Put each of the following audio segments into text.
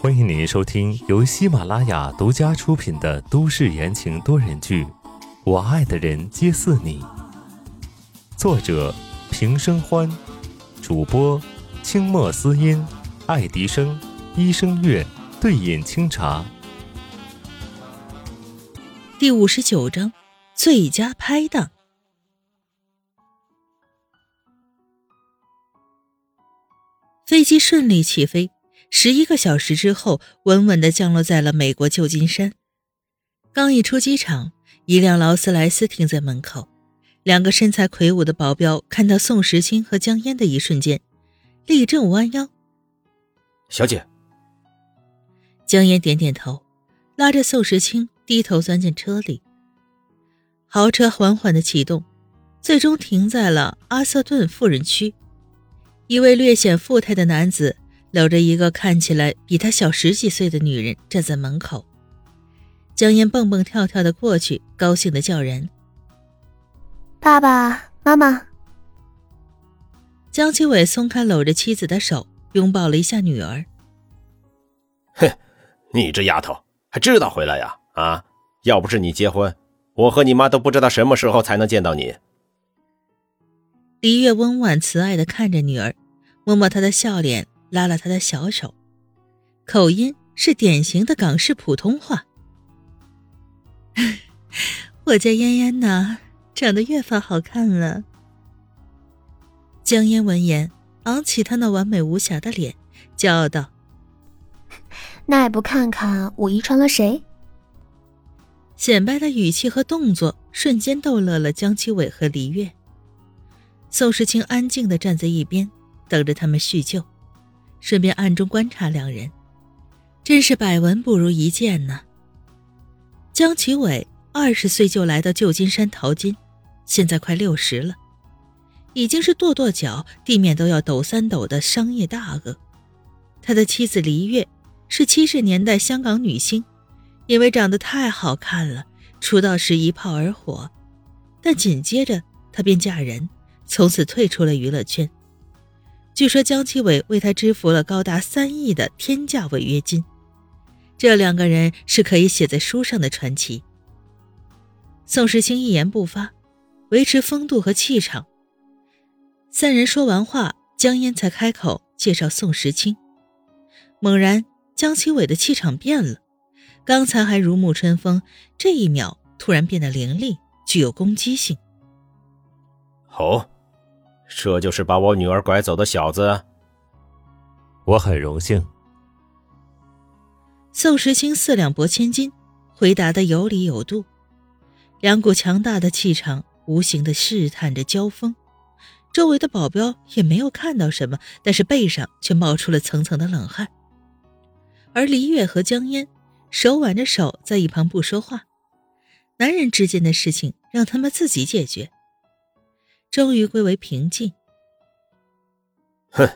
欢迎您收听由喜马拉雅独家出品的都市言情多人剧《我爱的人皆似你》，作者平生欢，主播清墨思音、爱迪生、医生月、对饮清茶。第五十九章最佳拍档。飞机顺利起飞。十一个小时之后，稳稳地降落在了美国旧金山。刚一出机场，一辆劳斯莱斯停在门口。两个身材魁梧的保镖看到宋时清和江烟的一瞬间，立正弯腰：“小姐。”江烟点点头，拉着宋时清低头钻进车里。豪车缓缓地启动，最终停在了阿瑟顿富人区。一位略显富态的男子。搂着一个看起来比他小十几岁的女人站在门口，江烟蹦蹦跳跳的过去，高兴的叫人：“爸爸妈妈。”江其伟松开搂着妻子的手，拥抱了一下女儿。“哼，你这丫头还知道回来呀？啊，要不是你结婚，我和你妈都不知道什么时候才能见到你。”李月温婉慈爱的看着女儿，摸摸她的笑脸。拉了她的小手，口音是典型的港式普通话。我家嫣嫣呢，长得越发好看了。江嫣闻言，昂起她那完美无瑕的脸，骄傲道：“ 那也不看看我遗传了谁？”显摆的语气和动作瞬间逗乐了江七伟和黎月。宋时清安静的站在一边，等着他们叙旧。顺便暗中观察两人，真是百闻不如一见呢。江奇伟二十岁就来到旧金山淘金，现在快六十了，已经是跺跺脚地面都要抖三抖的商业大鳄。他的妻子黎月是七十年代香港女星，因为长得太好看了，出道时一炮而火，但紧接着她便嫁人，从此退出了娱乐圈。据说江启伟为他支付了高达三亿的天价违约金，这两个人是可以写在书上的传奇。宋时清一言不发，维持风度和气场。三人说完话，江烟才开口介绍宋时清。猛然，江启伟的气场变了，刚才还如沐春风，这一秒突然变得凌厉，具有攻击性。好。这就是把我女儿拐走的小子。我很荣幸。宋时清四两拨千斤，回答的有理有度，两股强大的气场无形的试探着交锋。周围的保镖也没有看到什么，但是背上却冒出了层层的冷汗。而黎月和江烟手挽着手在一旁不说话，男人之间的事情让他们自己解决。终于归为平静。哼！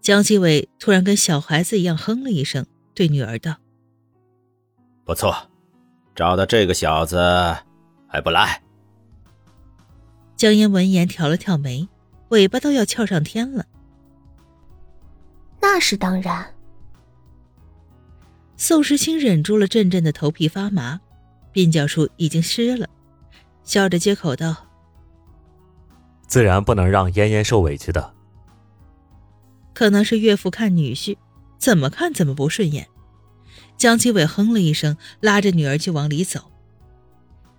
江继伟突然跟小孩子一样哼了一声，对女儿道：“不错，找到这个小子还不来？”江烟闻言挑了挑眉，尾巴都要翘上天了。那是当然。宋时清忍住了阵阵的头皮发麻，鬓角处已经湿了，笑着接口道。自然不能让嫣嫣受委屈的。可能是岳父看女婿，怎么看怎么不顺眼。江启伟哼了一声，拉着女儿就往里走。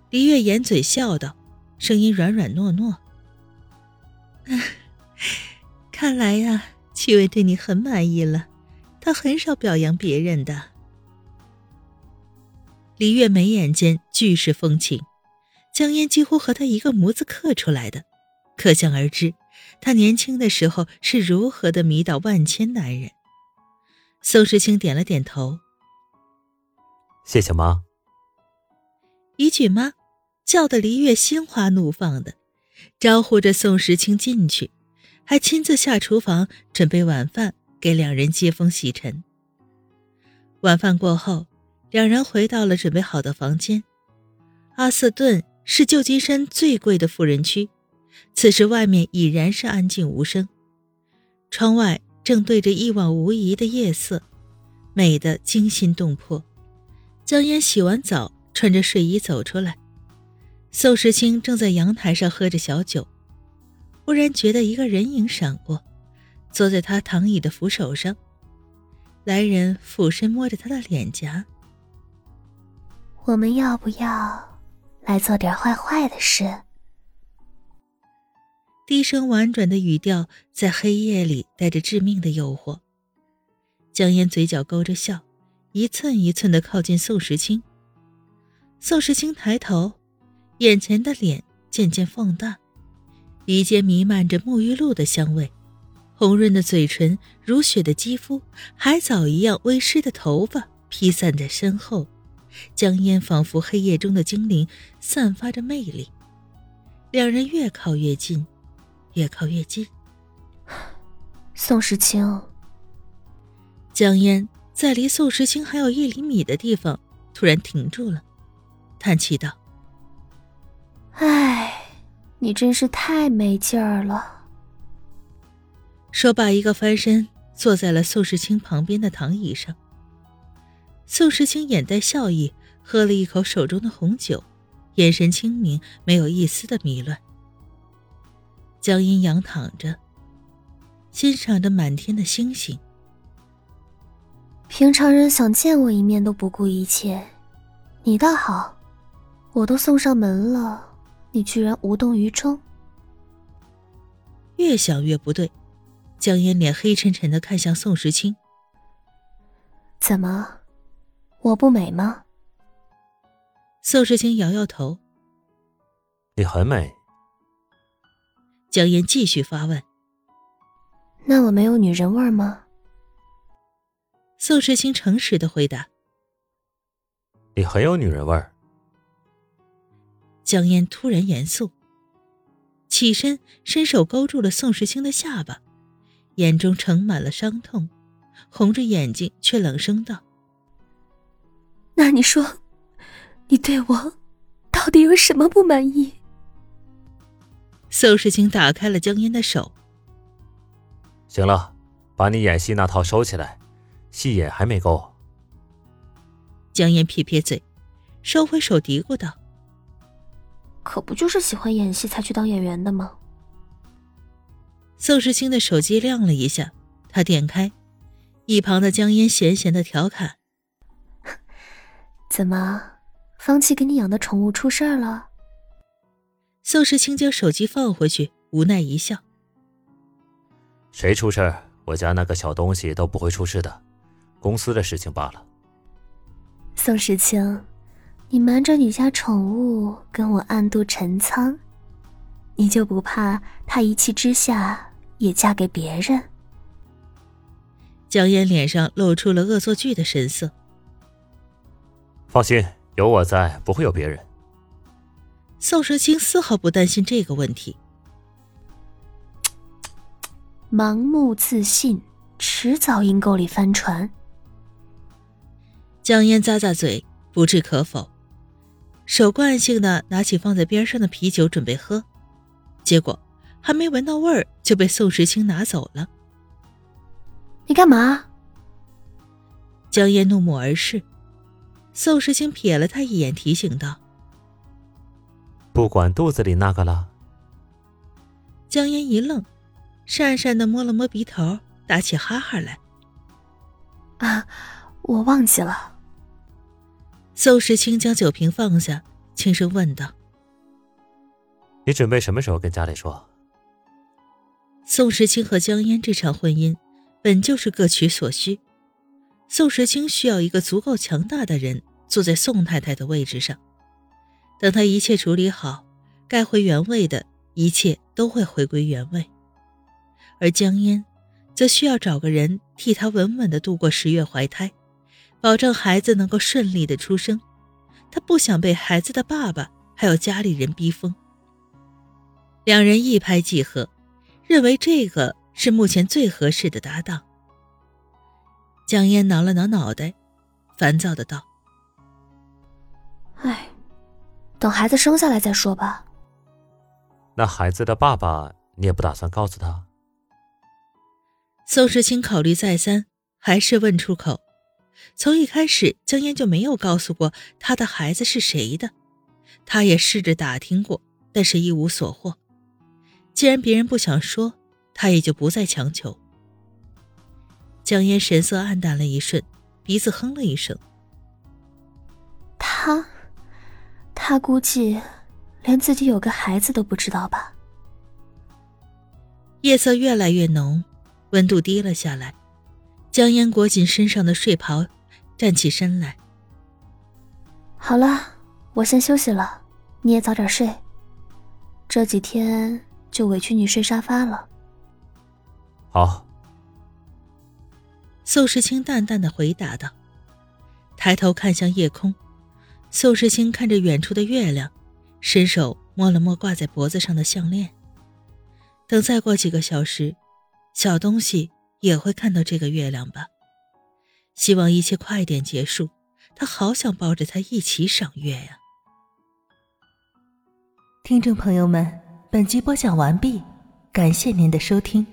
黎月掩嘴笑道，声音软软糯糯：“ 看来呀，七伟对你很满意了。他很少表扬别人的。”黎月眉眼间俱是风情，江烟几乎和他一个模子刻出来的。可想而知，他年轻的时候是如何的迷倒万千男人。宋时清点了点头，谢谢妈。一句妈，叫得黎月心花怒放的，招呼着宋时清进去，还亲自下厨房准备晚饭，给两人接风洗尘。晚饭过后，两人回到了准备好的房间。阿瑟顿是旧金山最贵的富人区。此时外面已然是安静无声，窗外正对着一望无垠的夜色，美得惊心动魄。江烟洗完澡，穿着睡衣走出来，宋时清正在阳台上喝着小酒，忽然觉得一个人影闪过，坐在他躺椅的扶手上。来人俯身摸着他的脸颊。我们要不要来做点坏坏的事？低声婉转的语调在黑夜里带着致命的诱惑。江烟嘴角勾着笑，一寸一寸的靠近宋时清。宋时清抬头，眼前的脸渐渐放大，鼻尖弥漫着沐浴露的香味。红润的嘴唇，如雪的肌肤，海藻一样微湿的头发披散在身后，江烟仿佛黑夜中的精灵，散发着魅力。两人越靠越近，越靠越近。宋时清，江烟在离宋时清还有一厘米的地方突然停住了，叹气道：“唉，你真是太没劲儿了。”说罢，一个翻身坐在了宋时清旁边的躺椅上。宋时清眼带笑意，喝了一口手中的红酒，眼神清明，没有一丝的迷乱。江阴阳躺着，欣赏着满天的星星。平常人想见我一面都不顾一切，你倒好，我都送上门了，你居然无动于衷。越想越不对。江烟脸黑沉沉的看向宋时清，怎么，我不美吗？宋时清摇摇头，你很美。江烟继续发问，那我没有女人味吗？宋时清诚实的回答，你很有女人味儿。江烟突然严肃，起身伸手勾住了宋时清的下巴。眼中盛满了伤痛，红着眼睛却冷声道：“那你说，你对我到底有什么不满意？”宋时清打开了江烟的手。行了，把你演戏那套收起来，戏演还没够。江烟撇撇嘴，收回手，嘀咕道：“可不就是喜欢演戏才去当演员的吗？”宋时清的手机亮了一下，他点开，一旁的江烟闲闲的调侃：“ 怎么，方琦给你养的宠物出事儿了？”宋时清将手机放回去，无奈一笑：“谁出事？我家那个小东西都不会出事的，公司的事情罢了。”宋时清，你瞒着你家宠物跟我暗度陈仓，你就不怕他一气之下？也嫁给别人。江烟脸上露出了恶作剧的神色。放心，有我在，不会有别人。宋时清丝毫不担心这个问题。盲目自信，迟早阴沟里翻船。江烟咂咂嘴，不置可否，手惯性的拿起放在边上的啤酒准备喝，结果。还没闻到味儿，就被宋时清拿走了。你干嘛？江烟怒目而视，宋时清瞥了他一眼，提醒道：“不管肚子里那个了。”江烟一愣，讪讪的摸了摸鼻头，打起哈哈来：“啊，我忘记了。”宋时清将酒瓶放下，轻声问道：“你准备什么时候跟家里说？”宋时清和江烟这场婚姻，本就是各取所需。宋时清需要一个足够强大的人坐在宋太太的位置上，等他一切处理好，该回原位的一切都会回归原位。而江烟，则需要找个人替他稳稳的度过十月怀胎，保证孩子能够顺利的出生。他不想被孩子的爸爸还有家里人逼疯。两人一拍即合。认为这个是目前最合适的搭档。江烟挠了挠脑袋，烦躁的道：“哎，等孩子生下来再说吧。”那孩子的爸爸，你也不打算告诉他？宋时清考虑再三，还是问出口。从一开始，江烟就没有告诉过他的孩子是谁的，他也试着打听过，但是一无所获。既然别人不想说，他也就不再强求。江烟神色黯淡了一瞬，鼻子哼了一声。他，他估计连自己有个孩子都不知道吧？夜色越来越浓，温度低了下来。江烟裹紧身上的睡袍，站起身来。好了，我先休息了，你也早点睡。这几天就委屈你睡沙发了。好。宋时清淡淡的回答道，抬头看向夜空。宋时清看着远处的月亮，伸手摸了摸挂在脖子上的项链。等再过几个小时，小东西。也会看到这个月亮吧。希望一切快点结束，他好想抱着他一起赏月呀。听众朋友们，本集播讲完毕，感谢您的收听。